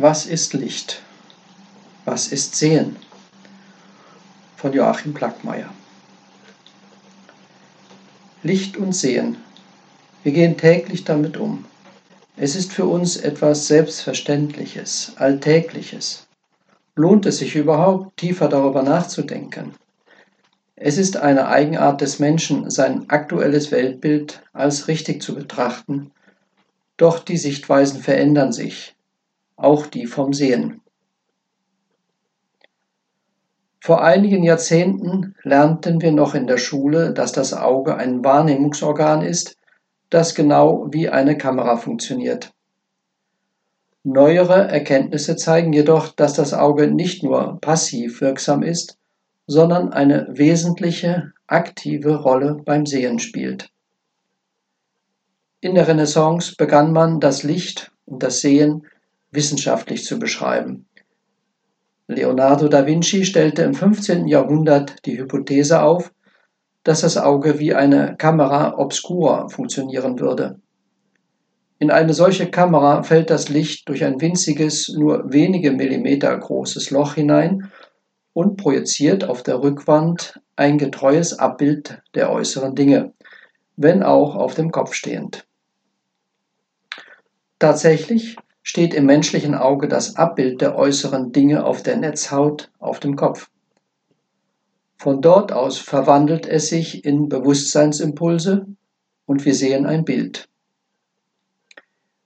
Was ist Licht? Was ist Sehen? Von Joachim Plackmeier. Licht und Sehen. Wir gehen täglich damit um. Es ist für uns etwas Selbstverständliches, Alltägliches. Lohnt es sich überhaupt, tiefer darüber nachzudenken? Es ist eine Eigenart des Menschen, sein aktuelles Weltbild als richtig zu betrachten, doch die Sichtweisen verändern sich, auch die vom Sehen. Vor einigen Jahrzehnten lernten wir noch in der Schule, dass das Auge ein Wahrnehmungsorgan ist, das genau wie eine Kamera funktioniert. Neuere Erkenntnisse zeigen jedoch, dass das Auge nicht nur passiv wirksam ist, sondern eine wesentliche aktive Rolle beim Sehen spielt. In der Renaissance begann man das Licht und das Sehen wissenschaftlich zu beschreiben. Leonardo da Vinci stellte im 15. Jahrhundert die Hypothese auf, dass das Auge wie eine Kamera obscura funktionieren würde. In eine solche Kamera fällt das Licht durch ein winziges, nur wenige Millimeter großes Loch hinein und projiziert auf der Rückwand ein getreues Abbild der äußeren Dinge, wenn auch auf dem Kopf stehend. Tatsächlich steht im menschlichen Auge das Abbild der äußeren Dinge auf der Netzhaut auf dem Kopf. Von dort aus verwandelt es sich in Bewusstseinsimpulse und wir sehen ein Bild.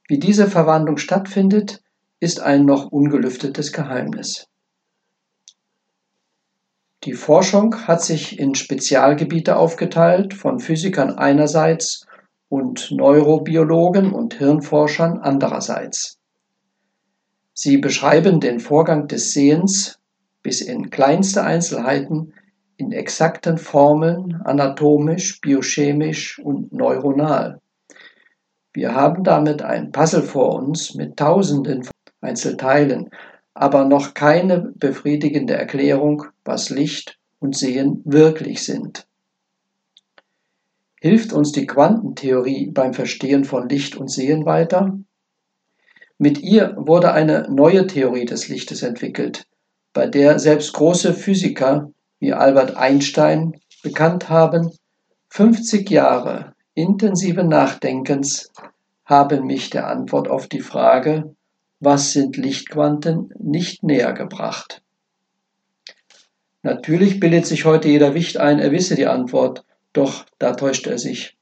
Wie diese Verwandlung stattfindet, ist ein noch ungelüftetes Geheimnis. Die Forschung hat sich in Spezialgebiete aufgeteilt, von Physikern einerseits und Neurobiologen und Hirnforschern andererseits. Sie beschreiben den Vorgang des Sehens bis in kleinste Einzelheiten in exakten Formeln, anatomisch, biochemisch und neuronal. Wir haben damit ein Puzzle vor uns mit tausenden Einzelteilen, aber noch keine befriedigende Erklärung, was Licht und Sehen wirklich sind. Hilft uns die Quantentheorie beim Verstehen von Licht und Sehen weiter? Mit ihr wurde eine neue Theorie des Lichtes entwickelt, bei der selbst große Physiker wie Albert Einstein bekannt haben, 50 Jahre intensiven Nachdenkens haben mich der Antwort auf die Frage, was sind Lichtquanten, nicht näher gebracht. Natürlich bildet sich heute jeder Wicht ein, er wisse die Antwort, doch da täuscht er sich.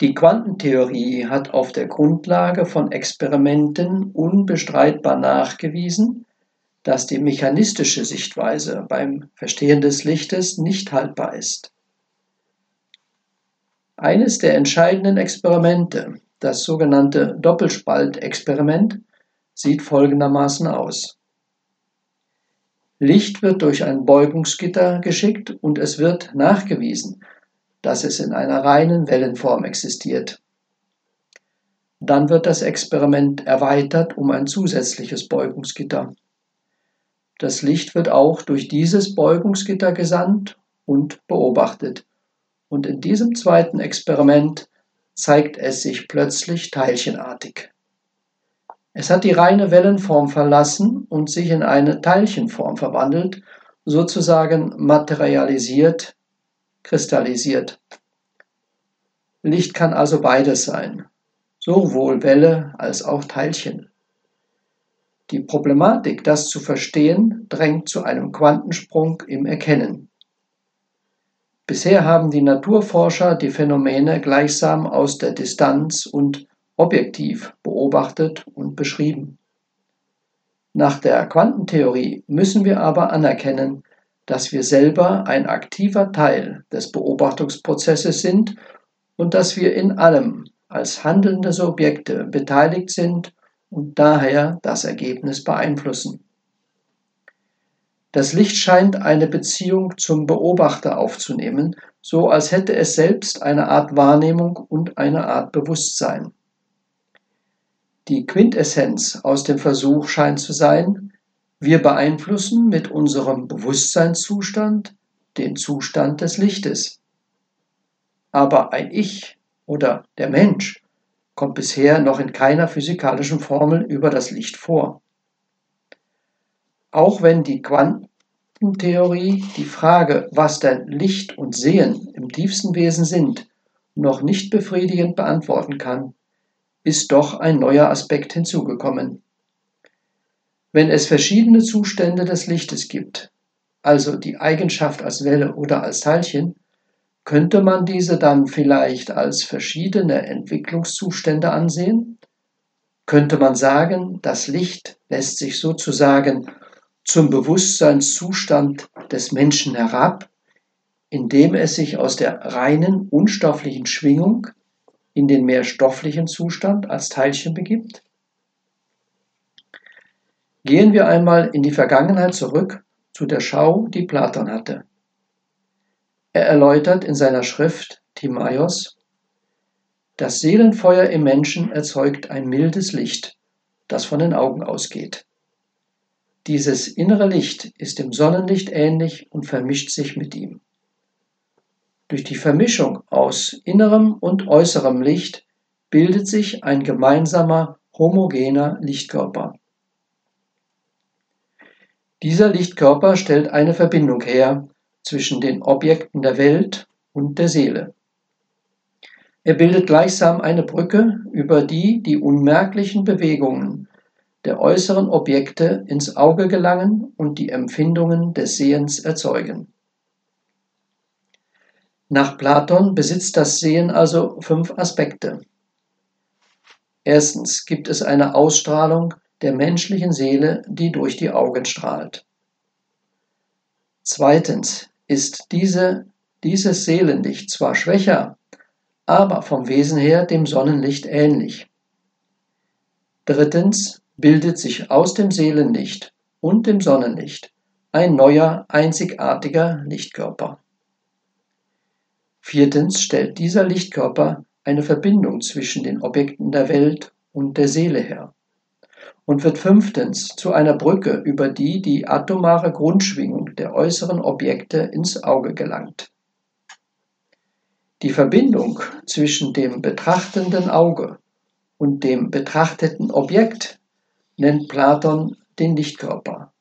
Die Quantentheorie hat auf der Grundlage von Experimenten unbestreitbar nachgewiesen, dass die mechanistische Sichtweise beim Verstehen des Lichtes nicht haltbar ist. Eines der entscheidenden Experimente, das sogenannte Doppelspaltexperiment, sieht folgendermaßen aus. Licht wird durch ein Beugungsgitter geschickt und es wird nachgewiesen, dass es in einer reinen Wellenform existiert. Dann wird das Experiment erweitert um ein zusätzliches Beugungsgitter. Das Licht wird auch durch dieses Beugungsgitter gesandt und beobachtet. Und in diesem zweiten Experiment zeigt es sich plötzlich teilchenartig. Es hat die reine Wellenform verlassen und sich in eine Teilchenform verwandelt, sozusagen materialisiert kristallisiert. Licht kann also beides sein, sowohl Welle als auch Teilchen. Die Problematik, das zu verstehen, drängt zu einem Quantensprung im Erkennen. Bisher haben die Naturforscher die Phänomene gleichsam aus der Distanz und objektiv beobachtet und beschrieben. Nach der Quantentheorie müssen wir aber anerkennen, dass wir selber ein aktiver Teil des Beobachtungsprozesses sind und dass wir in allem als handelnde Subjekte beteiligt sind und daher das Ergebnis beeinflussen. Das Licht scheint eine Beziehung zum Beobachter aufzunehmen, so als hätte es selbst eine Art Wahrnehmung und eine Art Bewusstsein. Die Quintessenz aus dem Versuch scheint zu sein, wir beeinflussen mit unserem Bewusstseinszustand den Zustand des Lichtes. Aber ein Ich oder der Mensch kommt bisher noch in keiner physikalischen Formel über das Licht vor. Auch wenn die Quantentheorie die Frage, was denn Licht und Sehen im tiefsten Wesen sind, noch nicht befriedigend beantworten kann, ist doch ein neuer Aspekt hinzugekommen. Wenn es verschiedene Zustände des Lichtes gibt, also die Eigenschaft als Welle oder als Teilchen, könnte man diese dann vielleicht als verschiedene Entwicklungszustände ansehen? Könnte man sagen, das Licht lässt sich sozusagen zum Bewusstseinszustand des Menschen herab, indem es sich aus der reinen unstofflichen Schwingung in den mehr stofflichen Zustand als Teilchen begibt? Gehen wir einmal in die Vergangenheit zurück zu der Schau, die Platon hatte. Er erläutert in seiner Schrift Timaios, das Seelenfeuer im Menschen erzeugt ein mildes Licht, das von den Augen ausgeht. Dieses innere Licht ist dem Sonnenlicht ähnlich und vermischt sich mit ihm. Durch die Vermischung aus innerem und äußerem Licht bildet sich ein gemeinsamer homogener Lichtkörper. Dieser Lichtkörper stellt eine Verbindung her zwischen den Objekten der Welt und der Seele. Er bildet gleichsam eine Brücke, über die die unmerklichen Bewegungen der äußeren Objekte ins Auge gelangen und die Empfindungen des Sehens erzeugen. Nach Platon besitzt das Sehen also fünf Aspekte. Erstens gibt es eine Ausstrahlung der menschlichen Seele, die durch die Augen strahlt. Zweitens ist diese, dieses Seelenlicht zwar schwächer, aber vom Wesen her dem Sonnenlicht ähnlich. Drittens bildet sich aus dem Seelenlicht und dem Sonnenlicht ein neuer, einzigartiger Lichtkörper. Viertens stellt dieser Lichtkörper eine Verbindung zwischen den Objekten der Welt und der Seele her und wird fünftens zu einer Brücke, über die die atomare Grundschwingung der äußeren Objekte ins Auge gelangt. Die Verbindung zwischen dem betrachtenden Auge und dem betrachteten Objekt nennt Platon den Lichtkörper.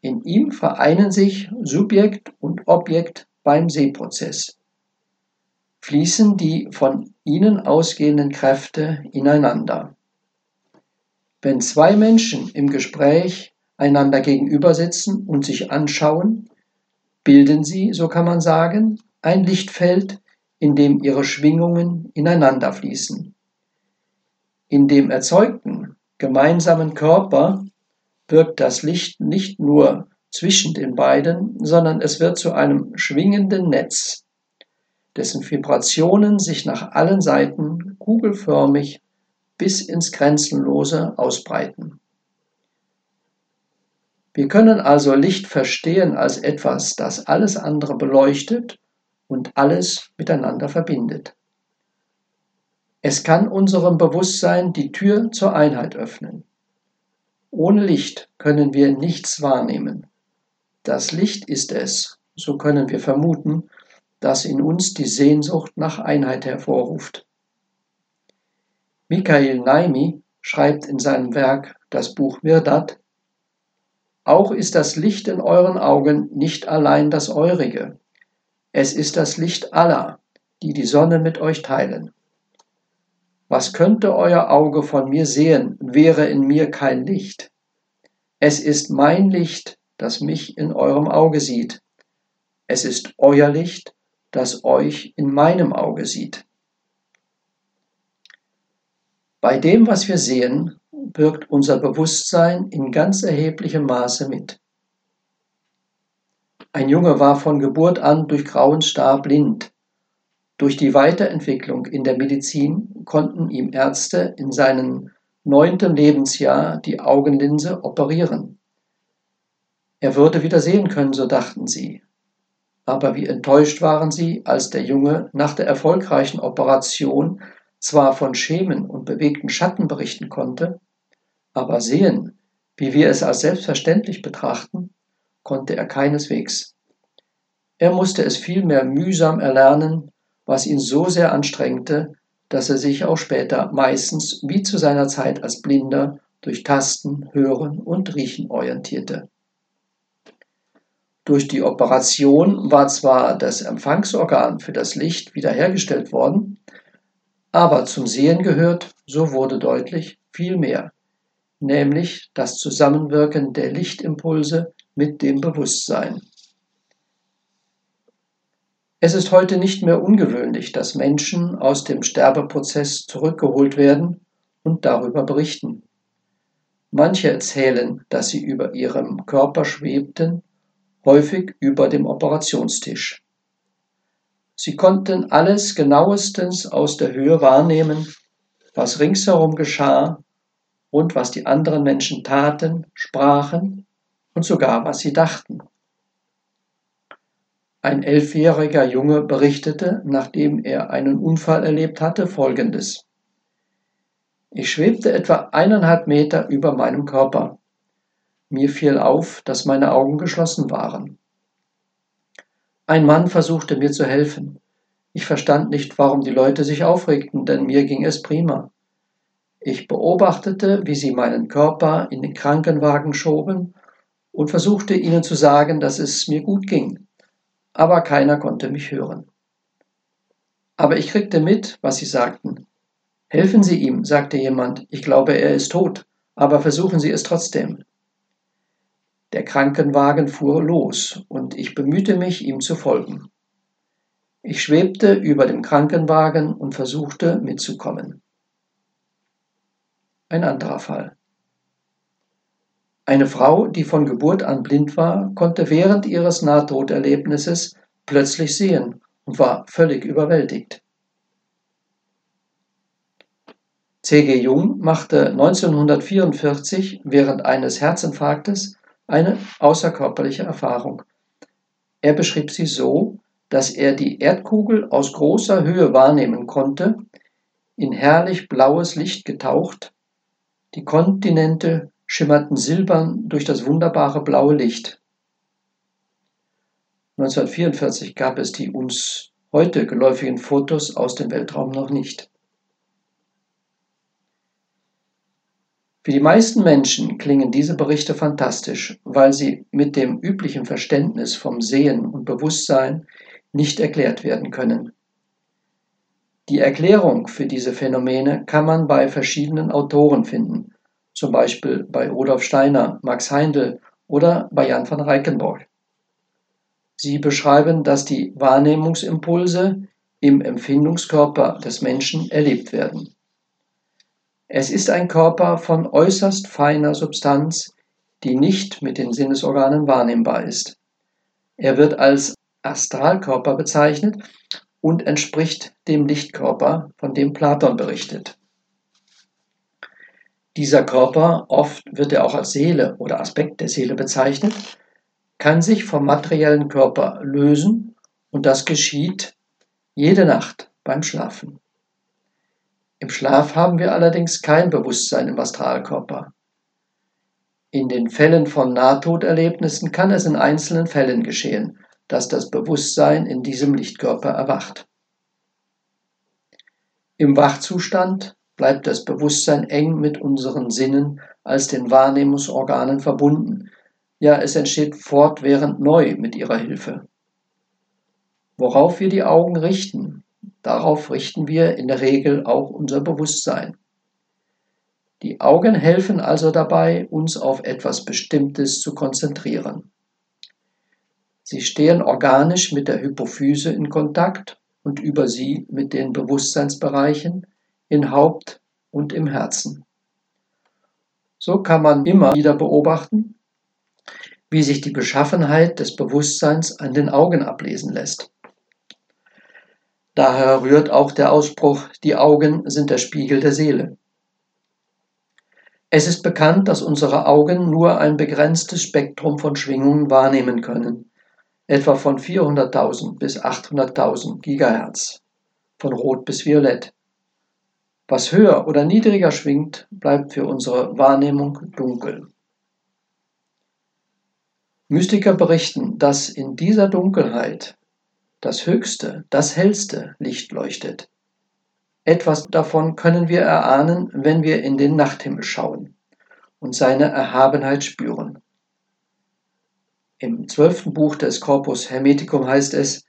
In ihm vereinen sich Subjekt und Objekt beim Sehprozess fließen die von ihnen ausgehenden Kräfte ineinander. Wenn zwei Menschen im Gespräch einander gegenüber sitzen und sich anschauen, bilden sie, so kann man sagen, ein Lichtfeld, in dem ihre Schwingungen ineinander fließen. In dem erzeugten gemeinsamen Körper wirkt das Licht nicht nur zwischen den beiden, sondern es wird zu einem schwingenden Netz, dessen Vibrationen sich nach allen Seiten kugelförmig bis ins Grenzenlose ausbreiten. Wir können also Licht verstehen als etwas, das alles andere beleuchtet und alles miteinander verbindet. Es kann unserem Bewusstsein die Tür zur Einheit öffnen. Ohne Licht können wir nichts wahrnehmen. Das Licht ist es, so können wir vermuten, das in uns die Sehnsucht nach Einheit hervorruft. Michael Naimi schreibt in seinem Werk Das Buch Mirdat, auch ist das Licht in euren Augen nicht allein das eurige, es ist das Licht aller, die die Sonne mit euch teilen. Was könnte euer Auge von mir sehen, wäre in mir kein Licht? Es ist mein Licht, das mich in eurem Auge sieht. Es ist euer Licht, das euch in meinem Auge sieht. Bei dem, was wir sehen, wirkt unser Bewusstsein in ganz erheblichem Maße mit. Ein Junge war von Geburt an durch grauen Star blind. Durch die Weiterentwicklung in der Medizin konnten ihm Ärzte in seinem neunten Lebensjahr die Augenlinse operieren. Er würde wieder sehen können, so dachten sie aber wie enttäuscht waren sie, als der Junge nach der erfolgreichen Operation zwar von Schemen und bewegten Schatten berichten konnte, aber sehen, wie wir es als selbstverständlich betrachten, konnte er keineswegs. Er musste es vielmehr mühsam erlernen, was ihn so sehr anstrengte, dass er sich auch später meistens wie zu seiner Zeit als Blinder durch Tasten, Hören und Riechen orientierte. Durch die Operation war zwar das Empfangsorgan für das Licht wiederhergestellt worden, aber zum Sehen gehört, so wurde deutlich, viel mehr, nämlich das Zusammenwirken der Lichtimpulse mit dem Bewusstsein. Es ist heute nicht mehr ungewöhnlich, dass Menschen aus dem Sterbeprozess zurückgeholt werden und darüber berichten. Manche erzählen, dass sie über ihrem Körper schwebten, häufig über dem Operationstisch. Sie konnten alles genauestens aus der Höhe wahrnehmen, was ringsherum geschah und was die anderen Menschen taten, sprachen und sogar was sie dachten. Ein elfjähriger Junge berichtete, nachdem er einen Unfall erlebt hatte, folgendes. Ich schwebte etwa eineinhalb Meter über meinem Körper. Mir fiel auf, dass meine Augen geschlossen waren. Ein Mann versuchte mir zu helfen. Ich verstand nicht, warum die Leute sich aufregten, denn mir ging es prima. Ich beobachtete, wie sie meinen Körper in den Krankenwagen schoben und versuchte ihnen zu sagen, dass es mir gut ging aber keiner konnte mich hören. Aber ich kriegte mit, was sie sagten. Helfen Sie ihm, sagte jemand, ich glaube, er ist tot, aber versuchen Sie es trotzdem. Der Krankenwagen fuhr los, und ich bemühte mich, ihm zu folgen. Ich schwebte über dem Krankenwagen und versuchte mitzukommen. Ein anderer Fall. Eine Frau, die von Geburt an blind war, konnte während ihres Nahtoderlebnisses plötzlich sehen und war völlig überwältigt. C.G. Jung machte 1944 während eines Herzinfarktes eine außerkörperliche Erfahrung. Er beschrieb sie so, dass er die Erdkugel aus großer Höhe wahrnehmen konnte, in herrlich blaues Licht getaucht, die Kontinente schimmerten silbern durch das wunderbare blaue Licht. 1944 gab es die uns heute geläufigen Fotos aus dem Weltraum noch nicht. Für die meisten Menschen klingen diese Berichte fantastisch, weil sie mit dem üblichen Verständnis vom Sehen und Bewusstsein nicht erklärt werden können. Die Erklärung für diese Phänomene kann man bei verschiedenen Autoren finden, zum Beispiel bei Rudolf Steiner, Max Heindl oder bei Jan van Reickenborg. Sie beschreiben, dass die Wahrnehmungsimpulse im Empfindungskörper des Menschen erlebt werden. Es ist ein Körper von äußerst feiner Substanz, die nicht mit den Sinnesorganen wahrnehmbar ist. Er wird als Astralkörper bezeichnet und entspricht dem Lichtkörper, von dem Platon berichtet. Dieser Körper, oft wird er auch als Seele oder Aspekt der Seele bezeichnet, kann sich vom materiellen Körper lösen und das geschieht jede Nacht beim Schlafen. Im Schlaf haben wir allerdings kein Bewusstsein im Astralkörper. In den Fällen von Nahtoderlebnissen kann es in einzelnen Fällen geschehen, dass das Bewusstsein in diesem Lichtkörper erwacht. Im Wachzustand bleibt das Bewusstsein eng mit unseren Sinnen als den Wahrnehmungsorganen verbunden. Ja, es entsteht fortwährend neu mit ihrer Hilfe. Worauf wir die Augen richten, darauf richten wir in der Regel auch unser Bewusstsein. Die Augen helfen also dabei, uns auf etwas Bestimmtes zu konzentrieren. Sie stehen organisch mit der Hypophyse in Kontakt und über sie mit den Bewusstseinsbereichen, in Haupt und im Herzen. So kann man immer wieder beobachten, wie sich die Beschaffenheit des Bewusstseins an den Augen ablesen lässt. Daher rührt auch der Ausspruch, die Augen sind der Spiegel der Seele. Es ist bekannt, dass unsere Augen nur ein begrenztes Spektrum von Schwingungen wahrnehmen können, etwa von 400.000 bis 800.000 Gigahertz, von Rot bis Violett. Was höher oder niedriger schwingt, bleibt für unsere Wahrnehmung dunkel. Mystiker berichten, dass in dieser Dunkelheit das höchste, das hellste Licht leuchtet. Etwas davon können wir erahnen, wenn wir in den Nachthimmel schauen und seine Erhabenheit spüren. Im zwölften Buch des Corpus Hermeticum heißt es,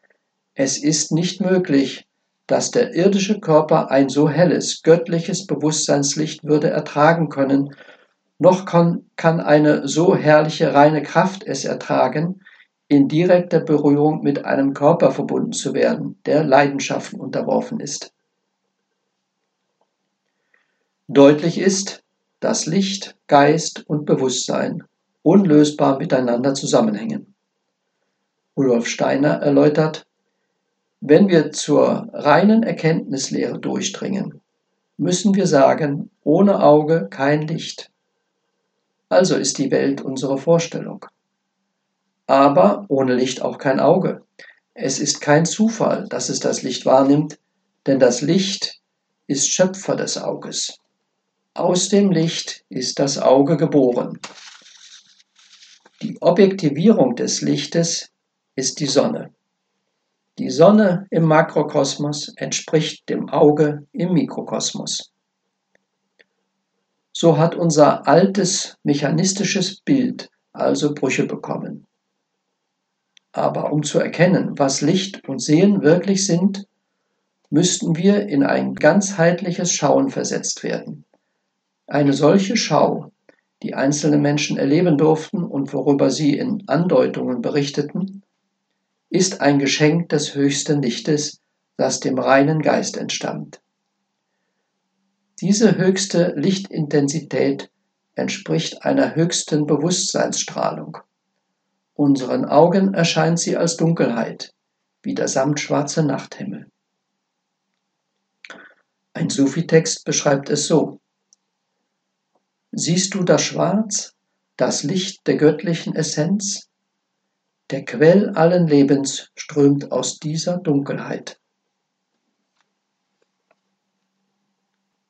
es ist nicht möglich, dass der irdische Körper ein so helles, göttliches Bewusstseinslicht würde ertragen können, noch kann, eine so herrliche reine Kraft es ertragen, in direkter Berührung mit einem Körper verbunden zu werden, der Leidenschaften unterworfen ist. Deutlich ist, dass Licht, Geist und Bewusstsein unlösbar miteinander zusammenhängen. Rudolf Steiner erläutert, wenn wir zur reinen Erkenntnislehre durchdringen, müssen wir sagen, ohne Auge kein Licht. Also ist die Welt unsere Vorstellung. Aber ohne Licht auch kein Auge. Es ist kein Zufall, dass es das Licht wahrnimmt, denn das Licht ist Schöpfer des Auges. Aus dem Licht ist das Auge geboren. Die Objektivierung des Lichtes ist die Sonne. Die Sonne im Makrokosmos entspricht dem Auge im Mikrokosmos. So hat unser altes mechanistisches Bild also Brüche bekommen. Aber um zu erkennen, was Licht und Sehen wirklich sind, müssten wir in ein ganzheitliches Schauen versetzt werden. Eine solche Schau, die einzelne Menschen erleben durften und worüber sie in Andeutungen berichteten, ist ein Geschenk des höchsten Lichtes, das dem reinen Geist entstammt. Diese höchste Lichtintensität entspricht einer höchsten Bewusstseinsstrahlung. Unseren Augen erscheint sie als Dunkelheit, wie der samtschwarze Nachthimmel. Ein Sufi-Text beschreibt es so. Siehst du das Schwarz, das Licht der göttlichen Essenz? Der Quell allen Lebens strömt aus dieser Dunkelheit.